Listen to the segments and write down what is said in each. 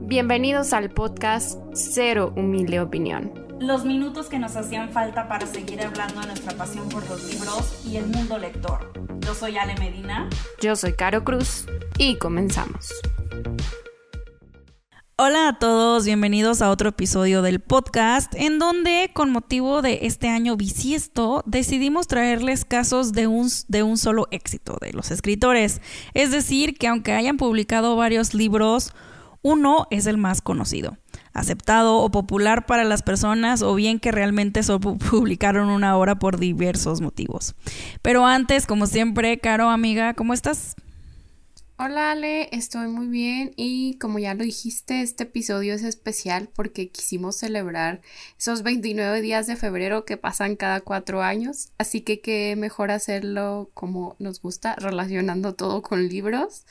Bienvenidos al podcast Cero Humilde Opinión. Los minutos que nos hacían falta para seguir hablando de nuestra pasión por los libros y el mundo lector. Yo soy Ale Medina. Yo soy Caro Cruz y comenzamos. Hola a todos, bienvenidos a otro episodio del podcast en donde con motivo de este año bisiesto decidimos traerles casos de un, de un solo éxito de los escritores. Es decir, que aunque hayan publicado varios libros, uno es el más conocido, aceptado o popular para las personas o bien que realmente solo publicaron una obra por diversos motivos. Pero antes, como siempre, Caro, amiga, ¿cómo estás? Hola Ale, estoy muy bien y como ya lo dijiste, este episodio es especial porque quisimos celebrar esos 29 días de febrero que pasan cada cuatro años, así que qué mejor hacerlo como nos gusta, relacionando todo con libros.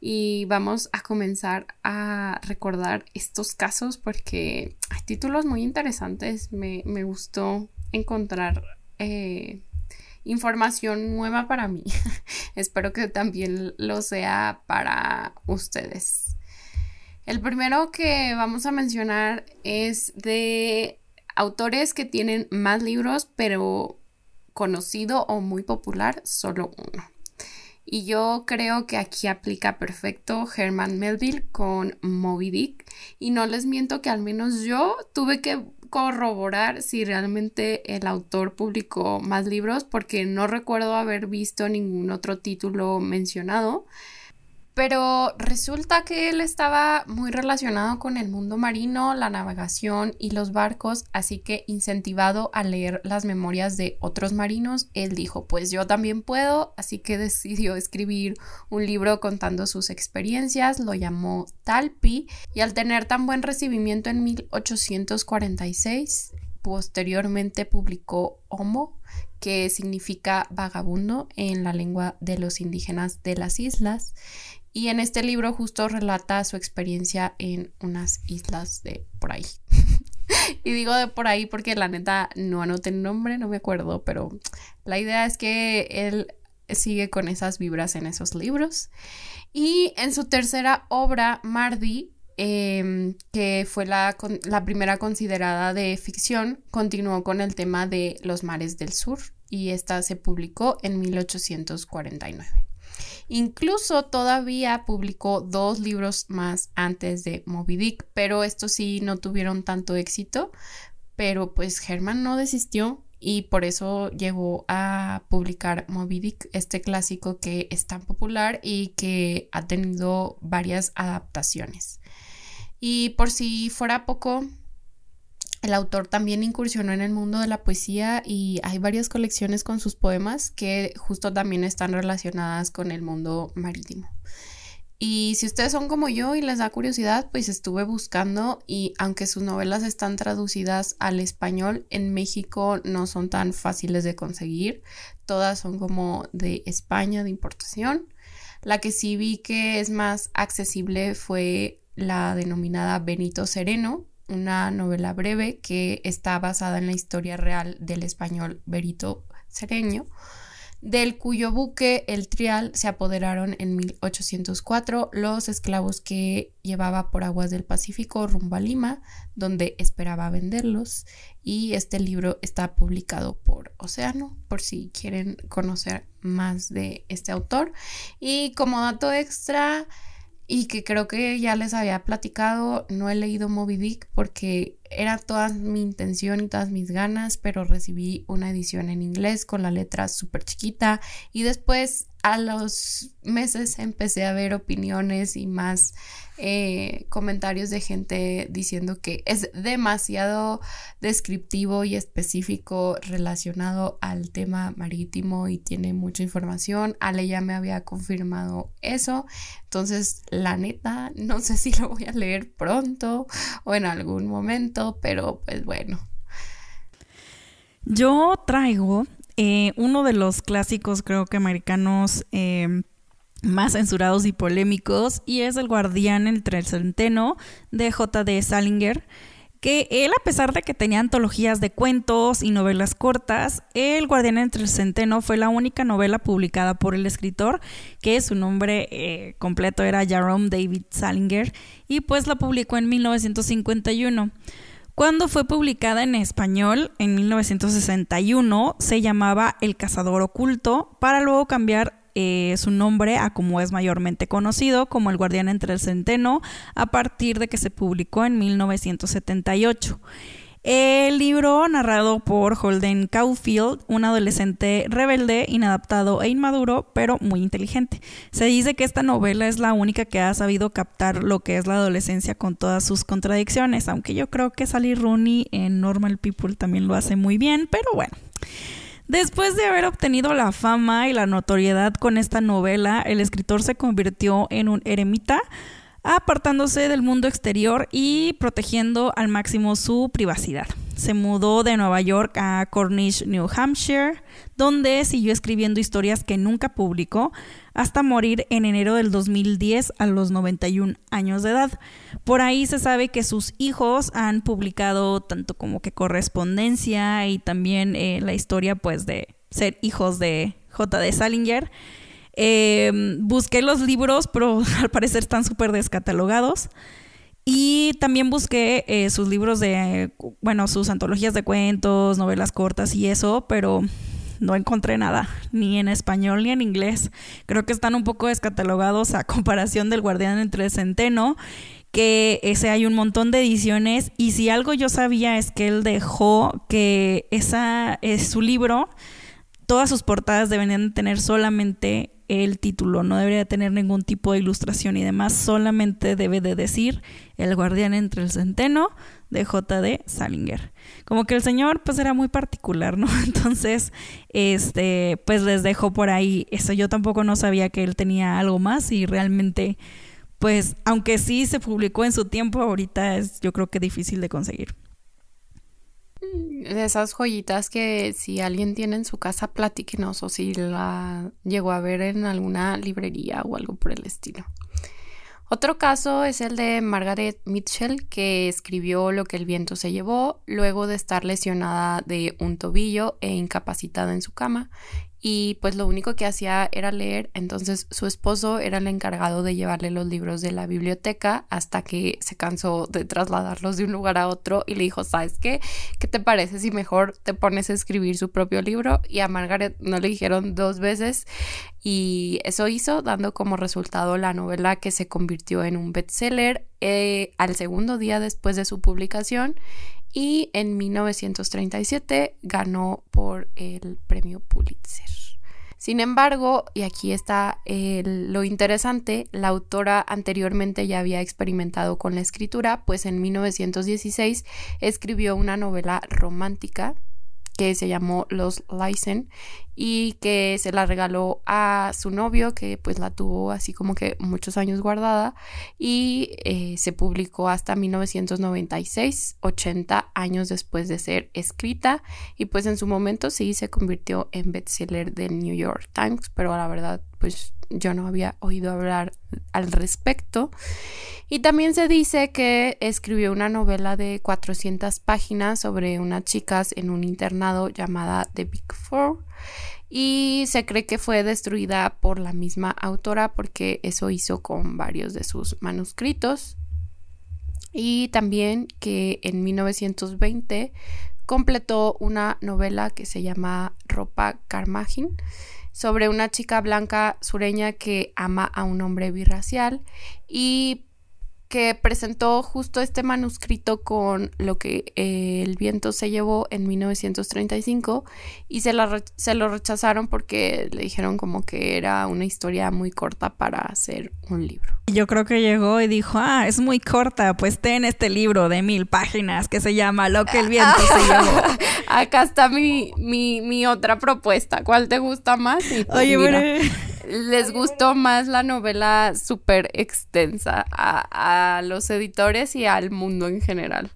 Y vamos a comenzar a recordar estos casos porque hay títulos muy interesantes, me, gustó encontrar... Eh, información nueva para mí. Espero que también lo sea para ustedes. El primero que vamos a mencionar es de autores que tienen más libros, pero conocido o muy popular, solo uno. Y yo creo que aquí aplica perfecto Herman Melville con Moby Dick. Y no les miento que al menos yo tuve que corroborar si realmente el autor publicó más libros porque no recuerdo haber visto ningún otro título mencionado. Pero resulta que él estaba muy relacionado con el mundo marino, la navegación y los barcos, así que incentivado a leer las memorias de otros marinos, él dijo, pues yo también puedo, así que decidió escribir un libro contando sus experiencias, lo llamó Talpi, y al tener tan buen recibimiento en 1846, posteriormente publicó Homo, que significa vagabundo en la lengua de los indígenas de las islas. Y en este libro justo relata su experiencia en unas islas de por ahí. y digo de por ahí porque la neta no anoté el nombre, no me acuerdo, pero la idea es que él sigue con esas vibras en esos libros. Y en su tercera obra, Mardi, em, que fue la, la primera considerada de ficción, continuó con el tema de los mares del sur y esta se publicó en 1849. Incluso todavía publicó dos libros más antes de Moby Dick, pero estos sí no tuvieron tanto éxito. Pero pues Herman no desistió y por eso llegó a publicar Moby Dick, este clásico que es tan popular y que ha tenido varias adaptaciones. Y por si fuera poco, el autor también incursionó en el mundo de la poesía y hay varias colecciones con sus poemas que justo también están relacionadas con el mundo marítimo. Y si ustedes son como yo y les da curiosidad, pues estuve buscando y aunque sus novelas están traducidas al español, en México no son tan fáciles de conseguir. Todas son como de España, de importación. La que sí vi que es más accesible fue la denominada Benito Sereno, una novela breve que está basada en la historia real del español Berito Sereño, del cuyo buque, el Trial, se apoderaron en 1804 los esclavos que llevaba por aguas del Pacífico rumbo a Lima, donde esperaba venderlos. Y este libro está publicado por Océano, por si quieren conocer más de este autor. Y como dato extra, y que creo que ya les había platicado, no he leído Moby Dick porque era toda mi intención y todas mis ganas, pero recibí una edición en inglés con la letra súper chiquita y después a los meses empecé a ver opiniones y más eh, comentarios de gente diciendo que es demasiado descriptivo y específico relacionado al tema marítimo y tiene mucha información. Ale ya me había confirmado eso. Entonces, la neta, no sé si lo voy a leer pronto o en algún momento, pero pues bueno. Yo traigo eh, uno de los clásicos, creo que americanos, eh, más censurados y polémicos, y es El Guardián entre el Centeno de J.D. Salinger, que él, a pesar de que tenía antologías de cuentos y novelas cortas, El Guardián entre el Centeno fue la única novela publicada por el escritor, que su nombre eh, completo era Jerome David Salinger, y pues la publicó en 1951. Cuando fue publicada en español en 1961 se llamaba El cazador oculto para luego cambiar eh, su nombre a como es mayormente conocido como El guardián entre el centeno a partir de que se publicó en 1978. El libro, narrado por Holden Caulfield, un adolescente rebelde, inadaptado e inmaduro, pero muy inteligente. Se dice que esta novela es la única que ha sabido captar lo que es la adolescencia con todas sus contradicciones, aunque yo creo que Sally Rooney en Normal People también lo hace muy bien, pero bueno. Después de haber obtenido la fama y la notoriedad con esta novela, el escritor se convirtió en un eremita apartándose del mundo exterior y protegiendo al máximo su privacidad. Se mudó de Nueva York a Cornish, New Hampshire, donde siguió escribiendo historias que nunca publicó hasta morir en enero del 2010 a los 91 años de edad. Por ahí se sabe que sus hijos han publicado tanto como que correspondencia y también eh, la historia pues de ser hijos de J.D. Salinger Em, busqué los libros, pero al parecer están súper descatalogados. Y también busqué eh, sus libros de, bueno, sus antologías de cuentos, novelas cortas y eso, pero no encontré nada, ni en español ni en inglés. Creo que están un poco descatalogados a comparación del Guardián entre el Centeno, que ese hay un montón de ediciones y si algo yo sabía es que él dejó que esa es su libro, todas sus portadas deberían tener solamente el título, no debería tener ningún tipo de ilustración y demás, solamente debe de decir El guardián entre el centeno de J.D. Salinger. Como que el señor pues era muy particular, ¿no? Entonces, este, pues les dejo por ahí eso. Yo tampoco no sabía que él tenía algo más y realmente pues aunque sí se publicó en su tiempo, ahorita es yo creo que difícil de conseguir de esas joyitas que si alguien tiene en su casa, platíquenos o si la llegó a ver en alguna librería o algo por el estilo. Otro caso es el de Margaret Mitchell, que escribió Lo que el viento se llevó luego de estar lesionada de un tobillo e incapacitada en su cama y pues lo único que hacía era leer, entonces su esposo era el encargado de llevarle los libros de la biblioteca hasta que se cansó de trasladarlos de un lugar a otro y le dijo, ¿sabes qué? ¿Qué te parece si mejor te pones a escribir su propio libro? Y a Margaret no le dijeron dos veces y eso hizo dando como resultado la novela que se convirtió en un bestseller eh, al segundo día después de su publicación y en 1937 ganó por el premio Pulitzer. Sin embargo, y aquí está lo interesante, la autora anteriormente ya había experimentado con la escritura, pues en 1916 escribió una novela romántica que se llamó Los Lysen y que se la regaló a su novio que pues la tuvo así como que muchos años guardada y eh, se publicó hasta 1996, 80 años después de ser escrita y pues en su momento sí se convirtió en bestseller del New York Times, pero la verdad pues yo no había oído hablar al respecto. Y también se dice que escribió una novela de 400 páginas sobre unas chicas en un internado llamada The Big Four y se cree que fue destruida por la misma autora porque eso hizo con varios de sus manuscritos. Y también que en 1920 completó una novela que se llama Ropa Carmagin sobre una chica blanca sureña que ama a un hombre birracial y que presentó justo este manuscrito con lo que eh, el viento se llevó en 1935 y se, se lo rechazaron porque le dijeron como que era una historia muy corta para hacer un libro. Yo creo que llegó y dijo, ah, es muy corta, pues ten este libro de mil páginas que se llama Lo que el viento se llevó. Acá está mi, mi, mi, otra propuesta. ¿Cuál te gusta más? Oye, les gustó más la novela súper extensa a, a, los editores y al mundo en general.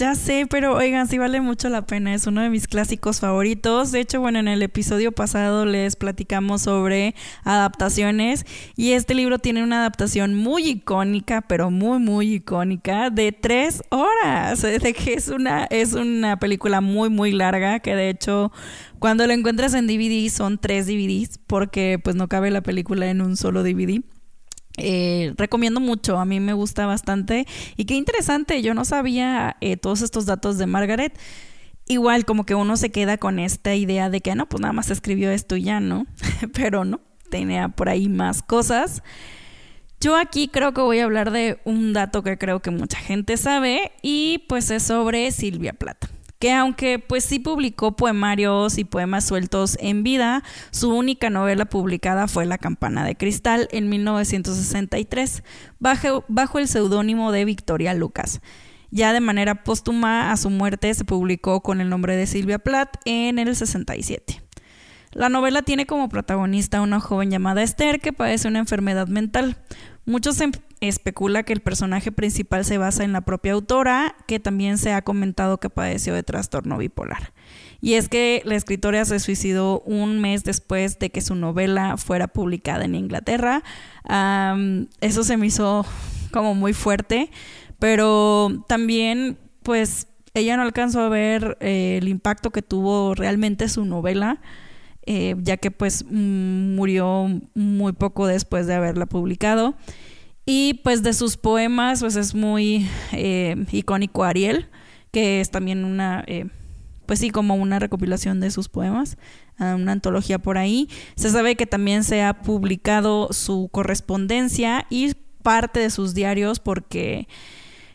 Ya sé, pero oigan, sí vale mucho la pena. Es uno de mis clásicos favoritos. De hecho, bueno, en el episodio pasado les platicamos sobre adaptaciones y este libro tiene una adaptación muy icónica, pero muy, muy icónica, de tres horas. De que es una, es una película muy, muy larga que de hecho cuando la encuentras en DVD son tres DVDs porque pues no cabe la película en un solo DVD. Eh, recomiendo mucho, a mí me gusta bastante y qué interesante, yo no sabía eh, todos estos datos de Margaret. Igual como que uno se queda con esta idea de que no, pues nada más escribió esto y ya, ¿no? Pero no, tenía por ahí más cosas. Yo aquí creo que voy a hablar de un dato que creo que mucha gente sabe y pues es sobre Silvia Plata que aunque pues sí publicó poemarios y poemas sueltos en vida, su única novela publicada fue La campana de cristal en 1963, bajo, bajo el seudónimo de Victoria Lucas. Ya de manera póstuma a su muerte se publicó con el nombre de Silvia Plath en el 67. La novela tiene como protagonista a una joven llamada Esther que padece una enfermedad mental. Muchos se especula que el personaje principal se basa en la propia autora, que también se ha comentado que padeció de trastorno bipolar. Y es que la escritora se suicidó un mes después de que su novela fuera publicada en Inglaterra. eso se me hizo como muy fuerte, pero también pues ella no alcanzó a ver eh, el impacto que tuvo realmente su novela. Eh, ya que pues murió muy poco después de haberla publicado. Y pues de sus poemas, pues es muy eh, icónico Ariel, que es también una, eh, pues sí, como una recopilación de sus poemas, ah, una antología por ahí. Se sabe que también se ha publicado su correspondencia y parte de sus diarios porque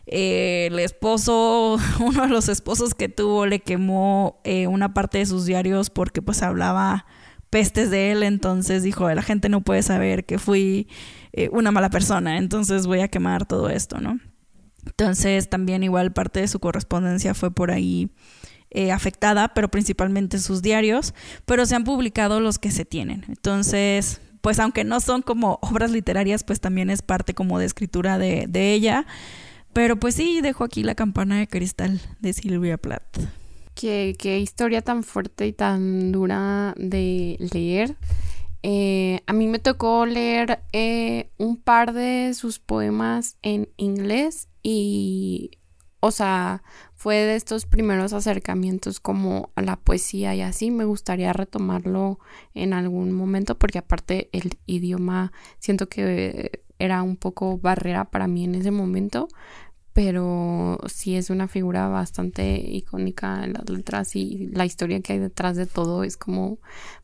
eh, el esposo, uno de los esposos que tuvo, le quemó una parte de sus diarios porque pues hablaba pestes de él, entonces dijo, la gente no puede saber que fui eh, una mala persona, entonces voy a quemar todo esto, ¿no? Entonces también igual parte de su correspondencia fue por ahí eh, afectada, pero principalmente sus diarios, pero se han publicado los que se tienen. Entonces, pues aunque no son como obras literarias, pues también es parte como de escritura de, de ella. Pero pues sí, dejo aquí la campana de cristal de Silvia Plath. Qué, qué historia tan fuerte y tan dura de leer. Eh, a mí me tocó leer eh, un par de sus poemas en inglés y, o sea, fue de estos primeros acercamientos como a la poesía y así. Me gustaría retomarlo en algún momento porque aparte el idioma siento que era un poco barrera para mí en ese momento, pero sí es una figura bastante icónica en las letras y la historia que hay detrás de todo es como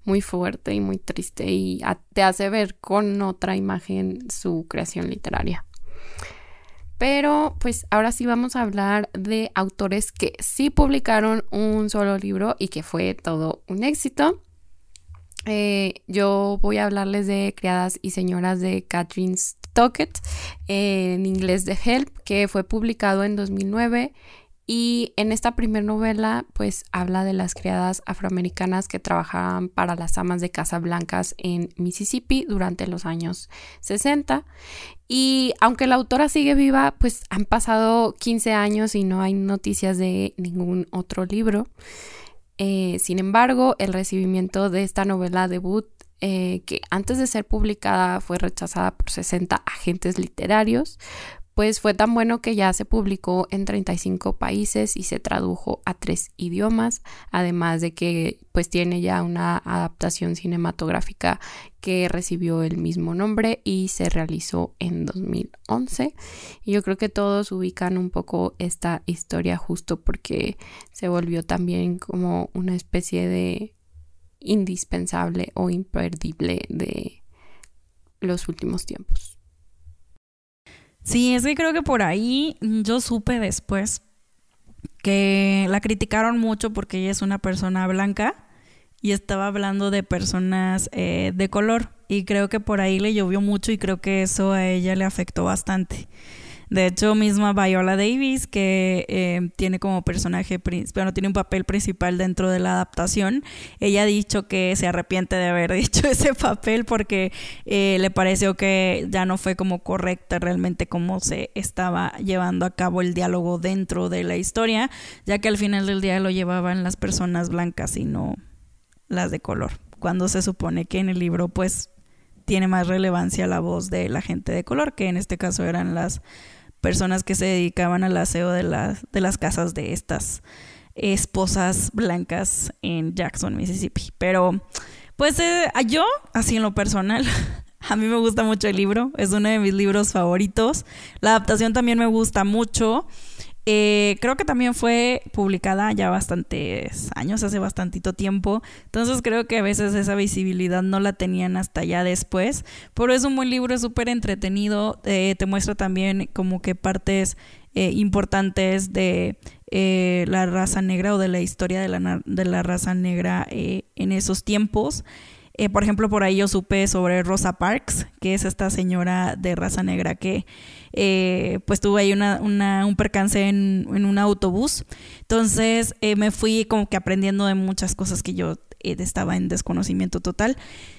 muy fuerte y muy triste y te hace ver con otra imagen su creación literaria. Pero pues ahora sí vamos a hablar de autores que sí publicaron un solo libro y que fue todo un éxito. Eh, yo voy a hablarles de Criadas y Señoras de Catherine Stockett, en inglés de Help, que fue publicado en 2009. Y en esta primera novela, pues habla de las criadas afroamericanas que trabajaban para las amas de casa blancas en Mississippi durante los años 60. Y aunque la autora sigue viva, pues han pasado 15 años y no hay noticias de ningún otro libro. Eh, sin embargo, el recibimiento de esta novela debut, eh, que antes de ser publicada fue rechazada por 60 agentes literarios, pues fue tan bueno que ya se publicó en 35 países y se tradujo a tres idiomas, además de que pues tiene ya una adaptación cinematográfica que recibió el mismo nombre y se realizó en 2011. Y yo creo que todos ubican un poco esta historia justo porque se volvió también como una especie de indispensable o imperdible de los últimos tiempos. Sí, es que creo que por ahí yo supe después que la criticaron mucho porque ella es una persona blanca y estaba hablando de personas eh, de color y creo que por ahí le llovió mucho y creo que eso a ella le afectó bastante. De hecho, misma Viola Davis, que eh, tiene como personaje, bueno, tiene un papel principal dentro de la adaptación, ella ha dicho que se arrepiente de haber dicho ese papel porque eh, le pareció que ya no fue como correcta realmente cómo se estaba llevando a cabo el diálogo dentro de la historia, ya que al final del día lo llevaban las personas blancas y no las de color, cuando se supone que en el libro pues tiene más relevancia la voz de la gente de color, que en este caso eran las personas que se dedicaban al aseo de las, de las casas de estas esposas blancas en Jackson, Mississippi. Pero, pues eh, yo, así en lo personal, a mí me gusta mucho el libro, es uno de mis libros favoritos. La adaptación también me gusta mucho. Eh, creo que también fue publicada ya bastantes años, hace bastantito tiempo. Entonces creo que a veces esa visibilidad no la tenían hasta ya después. Pero es un buen libro, es súper entretenido. Eh, te muestra también como que partes eh, importantes de la raza negra o de la historia de la, de la raza negra en esos tiempos. Eh, por ejemplo, por ahí yo supe sobre Rosa Parks, que es esta señora de raza negra que eh, pues tuvo ahí una, un percance en, un autobús. Entonces eh, me fui como que aprendiendo de muchas cosas que yo estaba en desconocimiento total.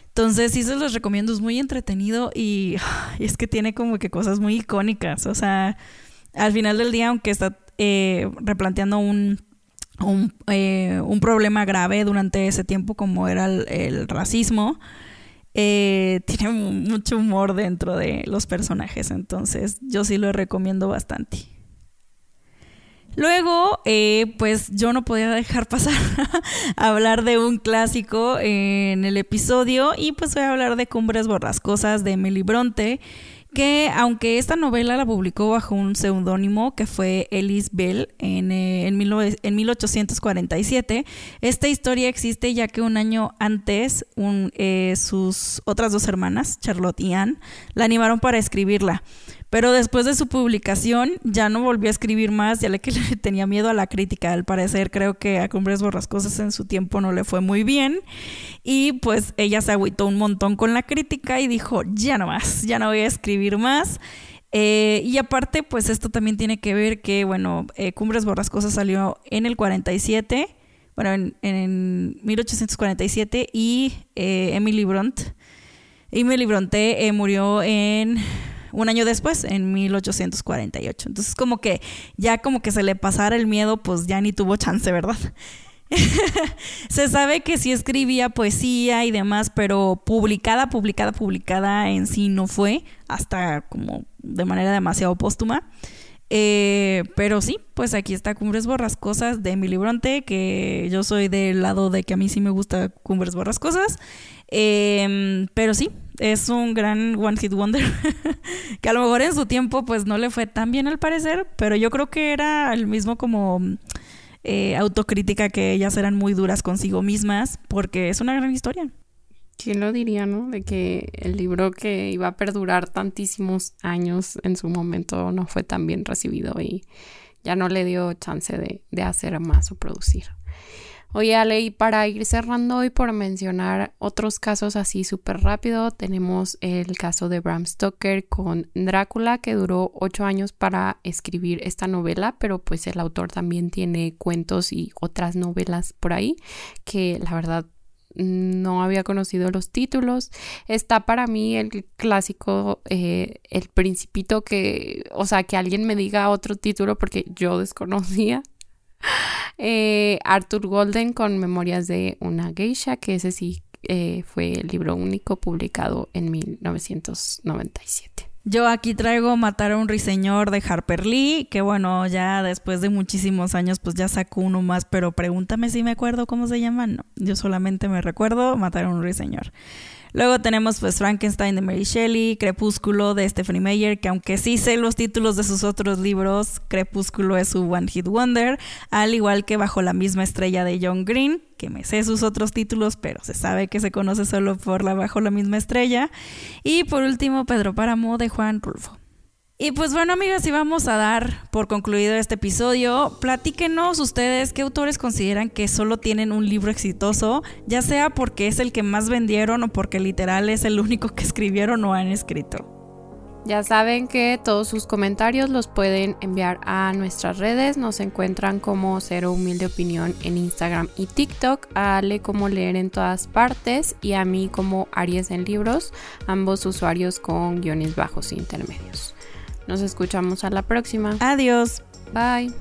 Entonces sí se los recomiendo, es muy entretenido y, y, es que tiene como que cosas muy icónicas. O sea, al final del día, aunque está replanteando un un, eh, un, problema grave durante ese tiempo como era el, racismo. Eh, tiene mucho humor dentro de los personajes, entonces yo sí lo recomiendo bastante. Luego, eh, pues yo no podía dejar pasar a hablar de un clásico en el episodio y pues voy a hablar de Cumbres Borrascosas de Emily Bronte que aunque esta novela la publicó bajo un seudónimo que fue Ellis Bell en, eh, en, 1847, esta historia existe ya que un año antes eh, sus otras dos hermanas, Charlotte y Anne, la animaron para escribirla. Pero después de su publicación ya no volvió a escribir más, ya que le tenía miedo a la crítica. Al parecer creo que a Cumbres Borrascosas en su tiempo no le fue muy bien. Y pues ella se agüitó un montón con la crítica y dijo, ya no más, ya no voy a escribir más. Eh, y aparte, pues esto también tiene que ver que, bueno, eh, Cumbres Borrascosas salió en el 47, bueno, en, 1847 y eh, Emily Bront, Emily Bronte murió en un año después, en 1848. Entonces como que ya como que se le pasara el miedo, pues ya ni tuvo chance, ¿verdad? se sabe que sí escribía poesía y demás, pero publicada, publicada, publicada en sí no fue, hasta como de manera demasiado póstuma. Eh, pero sí, pues aquí está Cumbres Borrascosas de Emily Bronte, que yo soy del lado de que a mí sí me gusta Cumbres Borrascosas. Eh, pero sí, es un gran One Hit Wonder, que a lo mejor en su tiempo pues no le fue tan bien al parecer, pero yo creo que era el mismo como eh, autocrítica que ellas eran muy duras consigo mismas, porque es una gran historia. ¿Quién lo diría, no? De que el libro que iba a perdurar tantísimos años en su momento no fue tan bien recibido y ya no le dio chance de, de hacer más o producir. Oye, Ale, y para ir cerrando hoy por mencionar otros casos así súper rápido, tenemos el caso de Bram Stoker con Drácula, que duró ocho años para escribir esta novela, pero pues el autor también tiene cuentos y otras novelas por ahí que la verdad no había conocido los títulos. Está para mí el clásico, eh, el principito que, o sea, que alguien me diga otro título porque yo desconocía. Eh, Arthur Golden con Memorias de una geisha, que ese sí eh, fue el libro único publicado en 1997. Yo aquí traigo Matar a un Riseñor de Harper Lee, que bueno, ya después de muchísimos años pues ya sacó uno más, pero pregúntame si me acuerdo cómo se llama. No, yo solamente me recuerdo Matar a un Riseñor. Luego tenemos pues Frankenstein de Mary Shelley, Crepúsculo de Stephanie Meyer, que aunque sí sé los títulos de sus otros libros, Crepúsculo es su One Hit Wonder, al igual que Bajo la misma estrella de John Green, que me sé sus otros títulos, pero se sabe que se conoce solo por la Bajo la misma estrella. Y por último, Pedro Páramo de Juan Rulfo. Y pues bueno, amigas, y vamos a dar por concluido este episodio. Platíquenos ustedes qué autores consideran que solo tienen un libro exitoso, ya sea porque es el que más vendieron o porque literal es el único que escribieron o han escrito. Ya saben que todos sus comentarios los pueden enviar a nuestras redes. Nos encuentran como Cero Humilde Opinión en Instagram y TikTok. A Ale como Leer en todas partes y a mí como Aries en Libros. Ambos usuarios con guiones bajos e intermedios. Nos escuchamos a la próxima. Adiós. Bye.